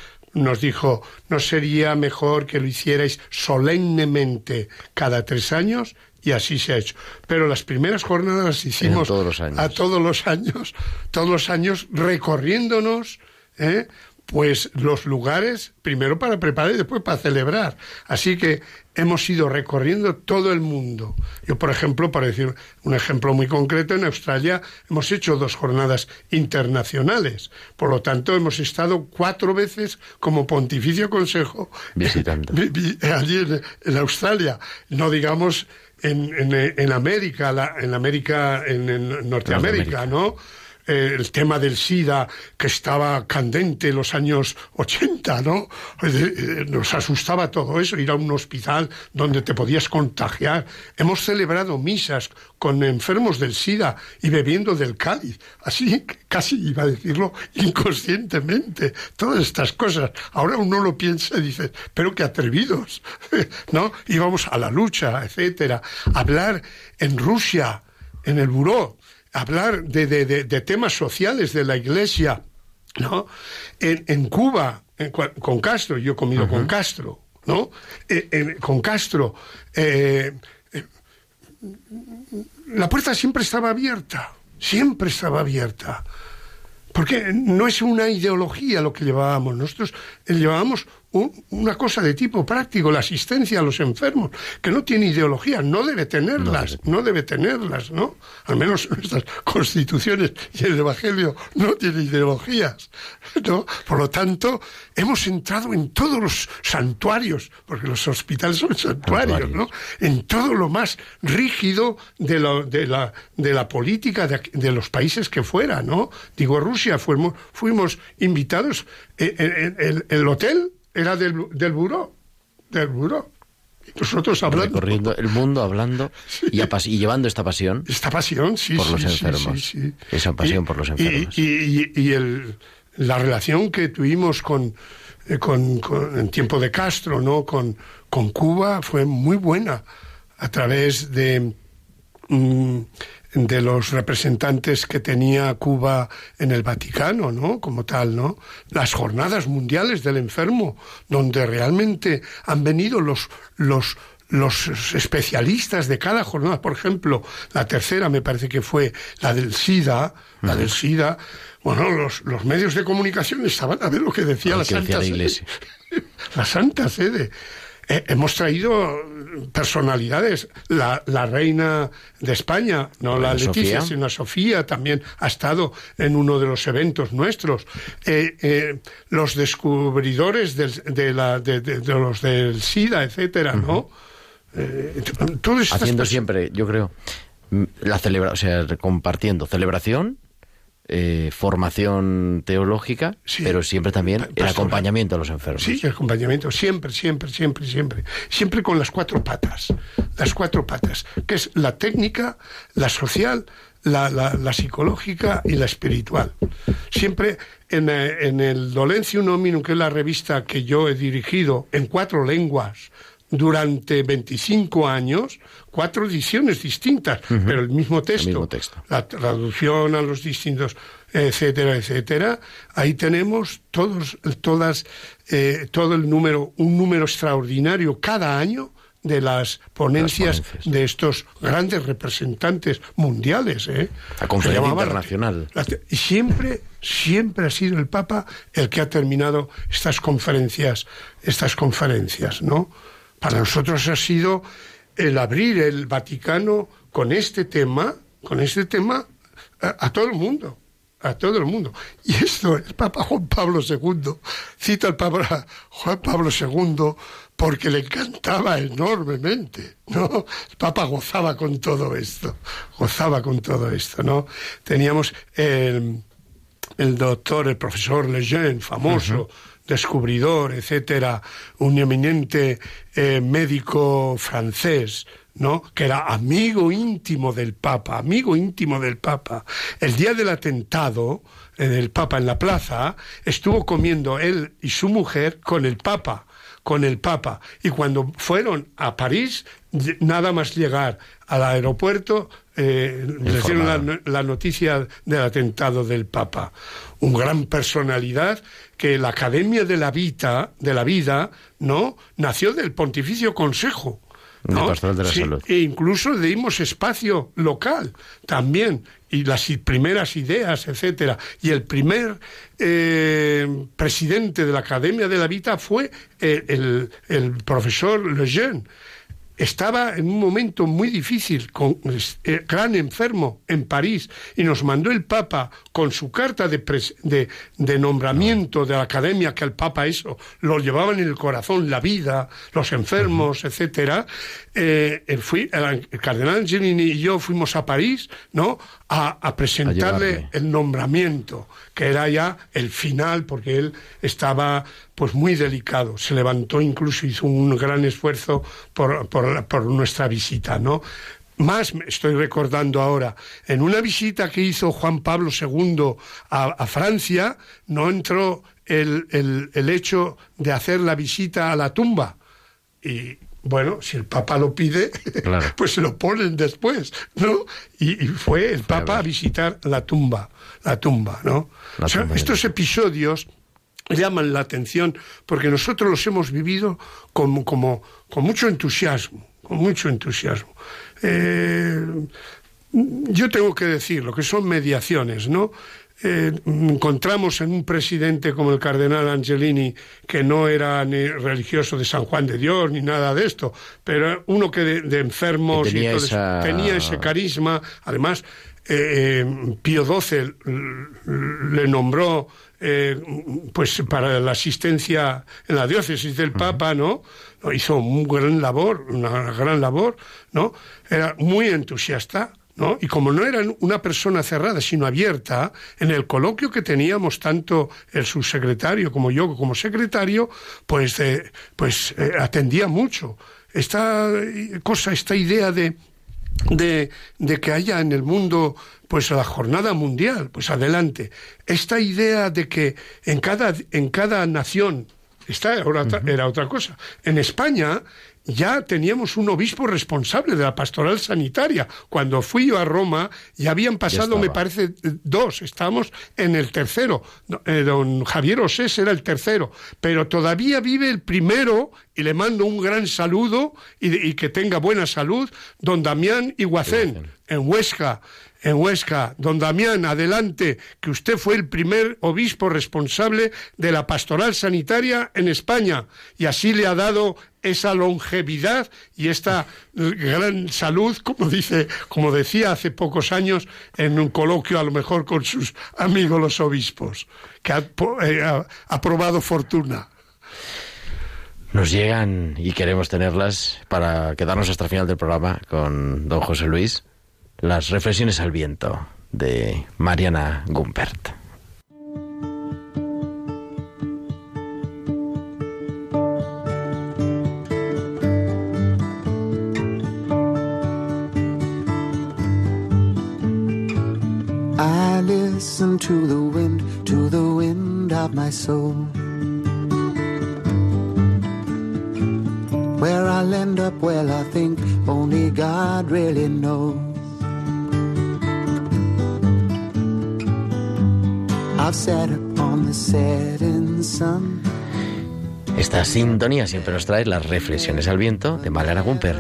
nos dijo, ¿no sería mejor que lo hicierais solemnemente cada tres años? Y así se ha hecho. Pero las primeras jornadas las hicimos a todos los años, todos los años recorriéndonos ¿eh? Pues los lugares, primero para preparar y después para celebrar. Así que hemos ido recorriendo todo el mundo. Yo, por ejemplo, para decir un ejemplo muy concreto, en Australia hemos hecho dos jornadas internacionales. Por lo tanto, hemos estado cuatro veces como Pontificio Consejo visitando allí en, Australia. No digamos en, en, América, en América, en, Norteamérica, ¿no? El tema del SIDA que estaba candente en los años 80, ¿no? Eh, nos asustaba todo eso, ir a un hospital donde te podías contagiar. Hemos celebrado misas con enfermos del SIDA y bebiendo del cáliz, así casi iba a decirlo inconscientemente, todas estas cosas. Ahora uno lo piensa y dice, pero qué atrevidos, ¿no? Íbamos a la lucha, etcétera. Hablar en Rusia, en el buró, hablar de, de, de, temas sociales de la Iglesia, ¿no? En, en Cuba, con Castro, yo he comido con Castro, ¿no? con Castro, eh, eh, la puerta siempre estaba abierta, siempre estaba abierta. Porque no es una ideología lo que llevábamos, nosotros llevábamos una cosa de tipo práctico, la asistencia a los enfermos, que no tiene ideología, no debe tenerlas, no debe, tenerlas, ¿no? Al menos nuestras constituciones y el Evangelio no tienen ideologías, ¿no? Por lo tanto, hemos entrado en todos los santuarios, porque los hospitales son santuarios, ¿no? En todo lo más rígido de, de, la, de la política de, los países que fuera, ¿no? Digo, Rusia, fuimos, fuimos invitados, en, eh, en el hotel era del, del buró, del buró. Nosotros hablando. Recorriendo el mundo hablando y, y, llevando esta pasión. Esta pasión, sí. Por los enfermos. Esa pasión por los enfermos. Y, y el, la relación que tuvimos con, eh, con, con, en tiempo de Castro, ¿no? Con, con Cuba fue muy buena a través de. Mm, de los representantes que tenía Cuba en el Vaticano, ¿no? Como tal, ¿no? Las jornadas mundiales del enfermo, donde realmente han venido los, los, los especialistas de cada jornada, por ejemplo, la tercera me parece que fue la del SIDA, la del SIDA, bueno, los, los medios de comunicación estaban a ver lo que decía la Santa Sede. la Santa Sede. Eh, hemos traído personalidades. La, la, reina de España, no la Leticia, sino Sofía, también ha estado en uno de los eventos nuestros. Eh, eh, los descubridores de, la, de, los del SIDA, etcétera, ¿no? Haciendo siempre, yo creo, la celebra, o sea, compartiendo celebración eh, formación teológica, pero siempre también el acompañamiento a los enfermos. Sí, el acompañamiento, siempre, siempre, siempre, siempre. Siempre con las cuatro patas, las cuatro patas, que es la técnica, la social, la, la, psicológica y la espiritual. Siempre en, eh, en el Dolencio Nominum, que es la revista que yo he dirigido en cuatro lenguas, durante 25 años cuatro ediciones distintas, pero el mismo texto, La traducción a los distintos, etcétera, etcétera. Ahí tenemos todos, todas, eh, todo el número, un número extraordinario cada año de las ponencias, de estos grandes representantes mundiales. ¿eh? La conferencia internacional. y siempre, siempre ha sido el Papa el que ha terminado estas conferencias, estas conferencias, ¿no? Para nosotros ha sido el abrir el Vaticano con este tema, con este tema a, todo el mundo, a todo el mundo. Y esto el Papa Juan Pablo II cita al Papa Juan Pablo II porque le encantaba enormemente, ¿no? El Papa gozaba con todo esto, gozaba con todo esto, ¿no? Teníamos el doctor, el profesor Lejeune, famoso, descubridor, etcétera, un eminente eh, médico francés, ¿no? que era amigo íntimo del Papa, amigo íntimo del Papa. El día del atentado eh, del Papa en la plaza, estuvo comiendo él y su mujer con el Papa, con el Papa. Y cuando fueron a París, nada más llegar al aeropuerto, eh, recibieron la, noticia del atentado del Papa. Un gran personalidad que la Academia de la Vida, de la Vida, ¿no? Nació del Pontificio Consejo. ¿no? De la salud. E incluso le dimos espacio local también y las primeras ideas, etcétera. Y el primer eh, presidente de la Academia de la Vida fue eh, el, el profesor Lejeune estaba en un momento muy difícil, con, eh, gran enfermo en París, y nos mandó el Papa con su carta de, de, nombramiento de la academia, que el Papa eso lo llevaba en el corazón, la vida, los enfermos, etcétera. Eh, fui, el, cardenal Angelini y yo fuimos a París, ¿no? A, presentarle el nombramiento, que era ya el final, porque él estaba pues muy delicado. Se levantó incluso, hizo un gran esfuerzo por, por, nuestra visita, ¿no? Más me estoy recordando ahora, en una visita que hizo Juan Pablo II a, Francia, no entró el, el, el, hecho de hacer la visita a la tumba. Y bueno, si el Papa lo pide, pues se lo ponen después, ¿no? Y, fue el Papa a visitar la tumba, la tumba, ¿no? o sea, estos episodios llaman la atención porque nosotros los hemos vivido como, como, con mucho entusiasmo, con mucho entusiasmo. Eh, yo tengo que decir lo que son mediaciones, ¿no? Eh, encontramos en un presidente como el cardenal Angelini, que no era ni religioso de San Juan de Dios ni nada de esto, pero uno que de, enfermos tenía, ese carisma. Además, eh, eh, Pío XII le nombró pues para la asistencia en la diócesis del Papa, ¿no? Hizo un gran labor, una gran labor, ¿no? Era muy entusiasta, ¿no? Y como no era una persona cerrada, sino abierta, en el coloquio que teníamos tanto el subsecretario como yo como secretario, pues, eh, pues eh, atendía mucho. Esta eh, cosa, esta idea de, de, de, que haya en el mundo pues la jornada mundial, pues adelante. Esta idea de que en cada, en cada nación, esta era otra cosa. En España ya teníamos un obispo responsable de la pastoral sanitaria. Cuando fui yo a Roma, ya habían pasado, me parece, dos. Estábamos en el tercero. Eh, don Javier Osés era el tercero. Pero todavía vive el primero, y le mando un gran saludo y, que tenga buena salud, don Damián Iguacén, en Huesca en Huesca. Don Damián, adelante, que usted fue el primer obispo responsable de la pastoral sanitaria en España y así le ha dado esa longevidad y esta gran salud, como dice, como decía hace pocos años en un coloquio a lo mejor con sus amigos los obispos, que ha, eh, ha probado fortuna. Nos llegan y queremos tenerlas para quedarnos hasta el final del programa con don José Luis. Las reflexiones al viento de Mariana Gumpert. I listen to the wind, to the wind of my soul. Where I'll end up, well, I think only God really knows. Esta sintonía siempre nos trae las reflexiones al viento de Malera Gumper.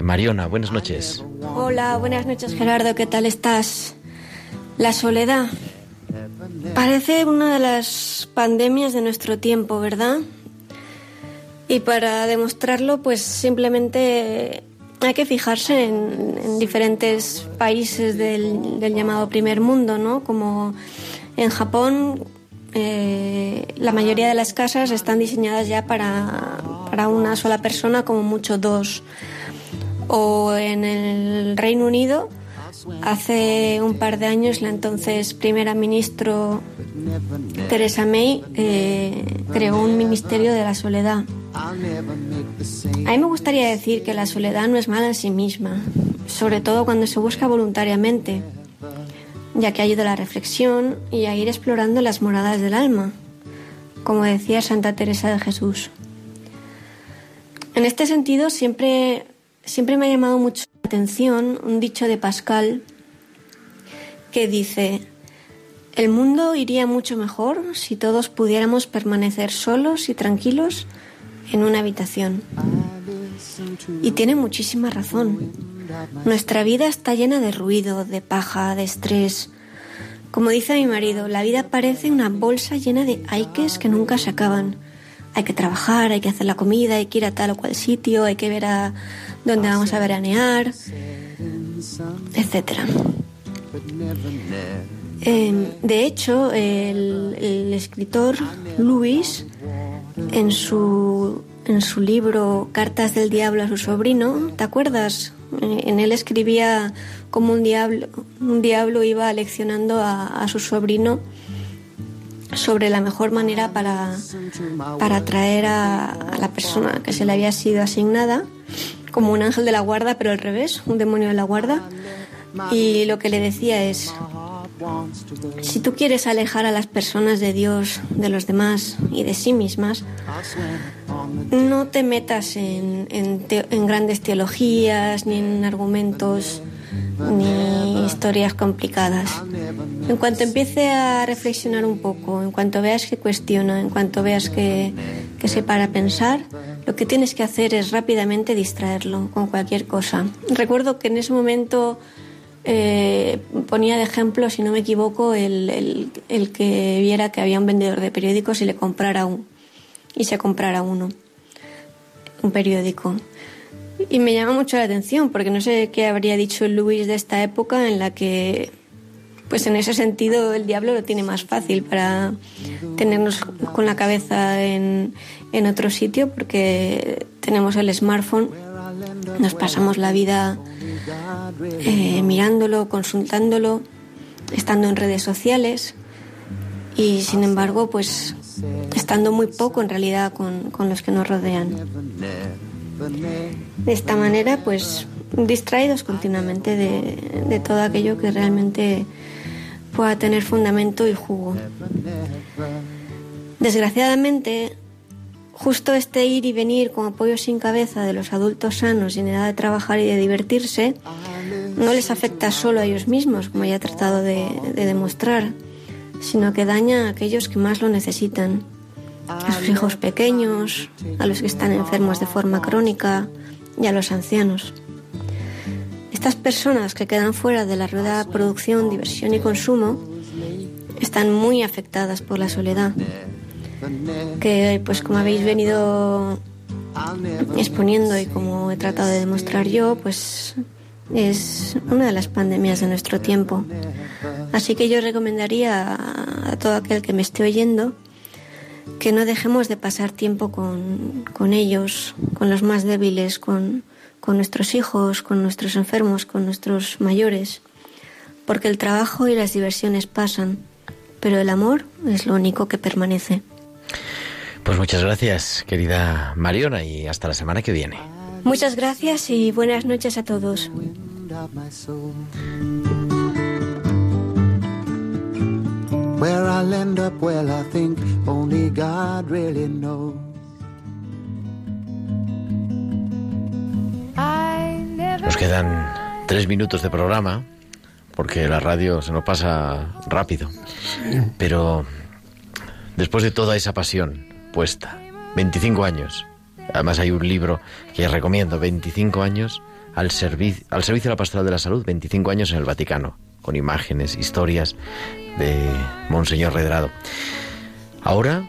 Mariona, buenas noches. Hola, buenas noches Gerardo, ¿qué tal estás? La soledad. Parece una de las pandemias de nuestro tiempo, ¿verdad? Y para demostrarlo, pues simplemente hay que fijarse en, diferentes países del, del, llamado primer mundo, ¿no? Como en Japón, eh, la mayoría de las casas están diseñadas ya para, para una sola persona, como mucho dos. O en el Reino Unido, hace un par de años, la entonces primera ministro Theresa May eh, creó un ministerio de la soledad. A mí me gustaría decir que la soledad no es mala en sí misma, sobre todo cuando se busca voluntariamente ya que ayuda a la reflexión y a ir explorando las moradas del alma, como decía Santa Teresa de Jesús. En este sentido, siempre, siempre me ha llamado mucho la atención un dicho de Pascal que dice, el mundo iría mucho mejor si todos pudiéramos permanecer solos y tranquilos en una habitación. Y tiene muchísima razón. Nuestra vida está llena de ruido, de paja, de estrés. Como dice mi marido, la vida parece una bolsa llena de aikes que nunca se acaban. Hay que trabajar, hay que hacer la comida, hay que ir a tal o cual sitio, hay que ver a dónde vamos a veranear, etc. Em, de hecho, el, escritor Luis, en su, en su libro Cartas del Diablo a su sobrino, ¿te acuerdas? En él escribía cómo un diablo, un diablo iba leccionando a, su sobrino sobre la mejor manera para, para atraer a, la persona que se le había sido asignada, como un ángel de la guarda, pero al revés, un demonio de la guarda. Y lo que le decía es, Si tú quieres alejar a las personas de Dios, de los demás y de sí mismas, no te metas en, grandes teologías ni en argumentos ni historias complicadas. En cuanto empiece a reflexionar un poco, en cuanto veas que cuestiona, en cuanto veas que, que se para a pensar, lo que tienes que hacer es rápidamente distraerlo con cualquier cosa. Recuerdo que en ese momento eh, ponía de ejemplo, si no me equivoco, el, que viera que había un vendedor de periódicos y le comprara un, y se comprara uno, un periódico. Y me llama mucho la atención porque no sé qué habría dicho Luis de esta época en la que, pues en ese sentido, el diablo lo tiene más fácil para tenernos con la cabeza en, en otro sitio porque tenemos el smartphone, nos pasamos la vida eh, mirándolo, consultándolo, estando en redes sociales y sin embargo pues estando muy poco en realidad con, con los que nos rodean. De esta manera pues distraídos continuamente de, de todo aquello que realmente pueda tener fundamento y jugo. Desgraciadamente, Justo este ir y venir con apoyo sin cabeza de los adultos sanos y en edad de trabajar y de divertirse no les afecta solo a ellos mismos, como ya he tratado de, demostrar, sino que daña a aquellos que más lo necesitan, a sus hijos pequeños, a los que están enfermos de forma crónica y a los ancianos. Estas personas que quedan fuera de la rueda de producción, diversión y consumo están muy afectadas por la soledad que pues como habéis venido exponiendo y como he tratado de demostrar yo, pues es una de las pandemias de nuestro tiempo. Así que yo recomendaría a todo aquel que me esté oyendo que no dejemos de pasar tiempo con, con ellos, con los más débiles, con, con nuestros hijos, con nuestros enfermos, con nuestros mayores, porque el trabajo y las diversiones pasan, pero el amor es lo único que permanece. Pues muchas gracias, querida Mariona, y hasta la semana que viene. Muchas gracias y buenas noches a todos. Nos quedan tres minutos de programa, porque la radio se nos pasa rápido. Pero después de toda esa pasión, 25 años. Además hay un libro que recomiendo, 25 años al, al servicio de la pastoral de la salud, 25 años en el Vaticano, con imágenes, historias de Monseñor Redrado. Ahora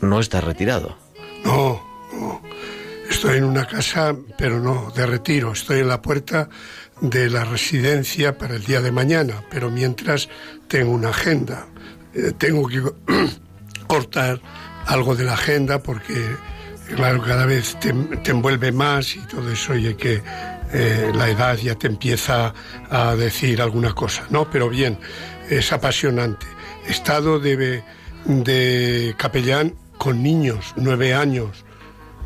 no está retirado. No, no. Estoy en una casa, pero no de retiro. Estoy en la puerta de la residencia para el día de mañana, pero mientras tengo una agenda. Eh, tengo que cortar algo de la agenda porque, claro, cada vez te, envuelve más y todo eso y que eh, la edad ya te empieza a decir alguna cosa, ¿no? Pero bien, es apasionante. Estado de, de capellán con niños, nueve años,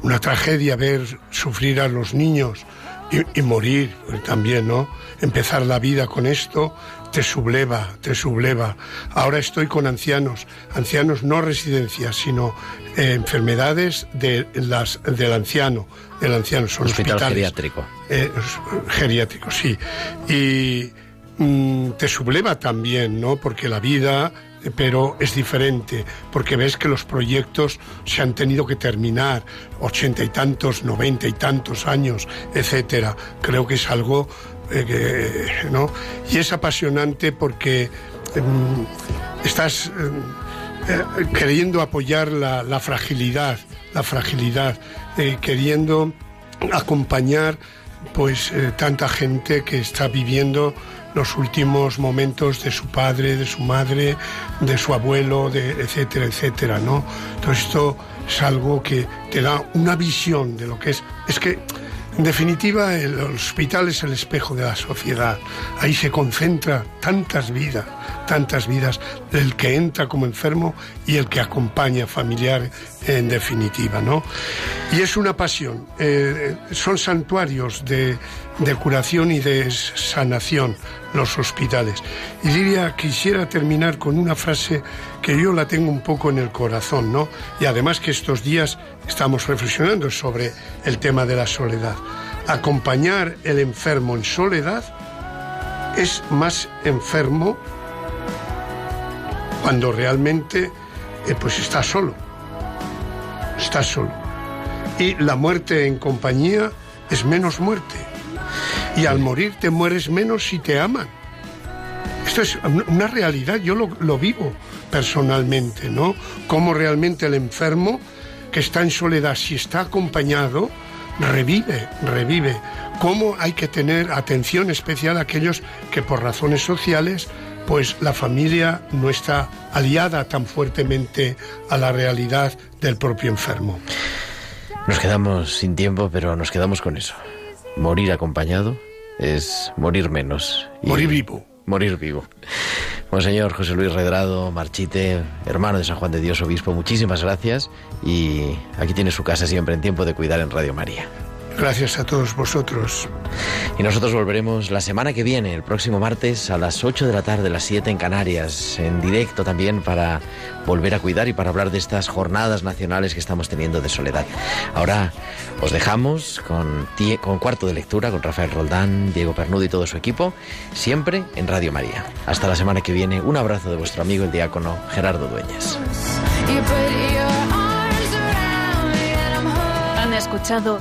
una tragedia ver sufrir a los niños y, morir también, ¿no? Empezar la vida con esto te subleva, te subleva. Ahora estoy con ancianos, ancianos no residencias, sino eh, enfermedades de las, del anciano, del anciano, son Hospital geriátrico. Eh, geriátrico, sí. Y mm, te subleva también, ¿no? Porque la vida pero es diferente, porque ves que los proyectos se han tenido que terminar, ochenta y tantos, noventa y tantos años, etcétera. Creo que es algo eh, ¿no? Y es apasionante porque em, estás em, eh, queriendo apoyar la, fragilidad, la fragilidad, eh, queriendo acompañar pues tanta gente que está viviendo los últimos momentos de su padre, de su madre, de su abuelo, de, etcétera, etcétera, ¿no? Todo esto es algo que te da una visión de lo que es. Es que En definitiva, el hospital es el espejo de la sociedad. Ahí se concentra tantas vidas, tantas vidas, el que entra como enfermo y el que acompaña familiar en definitiva, ¿no? Y es una pasión. Eh, son santuarios de, de curación y de sanación los hospitales. Y Lidia, quisiera terminar con una frase que yo la tengo un poco en el corazón, ¿no? Y además que estos días estamos reflexionando sobre el tema de la soledad. Acompañar el enfermo en soledad es más enfermo cuando realmente eh, pues está solo. Está solo. Y la muerte en compañía es menos muerte. Y al morir te mueres menos si te aman. Esto es una realidad, yo lo, lo vivo personalmente, ¿no? Cómo realmente el enfermo que está en soledad, si está acompañado, revive, revive. Cómo hay que tener atención especial a aquellos que por razones sociales, pues la familia no está aliada tan fuertemente a la realidad del propio enfermo. Nos quedamos sin tiempo, pero nos quedamos con eso. Morir acompañado es morir menos. Morir vivo. Morir vivo. Monseñor José Luis Redrado, Marchite, hermano de San Juan de Dios, obispo, muchísimas gracias y aquí tiene su casa siempre en tiempo de cuidar en Radio María. Gracias a todos vosotros. Y nosotros volveremos la semana que viene, el próximo martes a las 8 de la tarde, las 7 en Canarias, en directo también para volver a cuidar y para hablar de estas jornadas nacionales que estamos teniendo de soledad. Ahora os dejamos con, con cuarto de lectura con Rafael Roldán, Diego Pernudo y todo su equipo, siempre en Radio María. Hasta la semana que viene, un abrazo de vuestro amigo el diácono Gerardo Dueñas. Han escuchado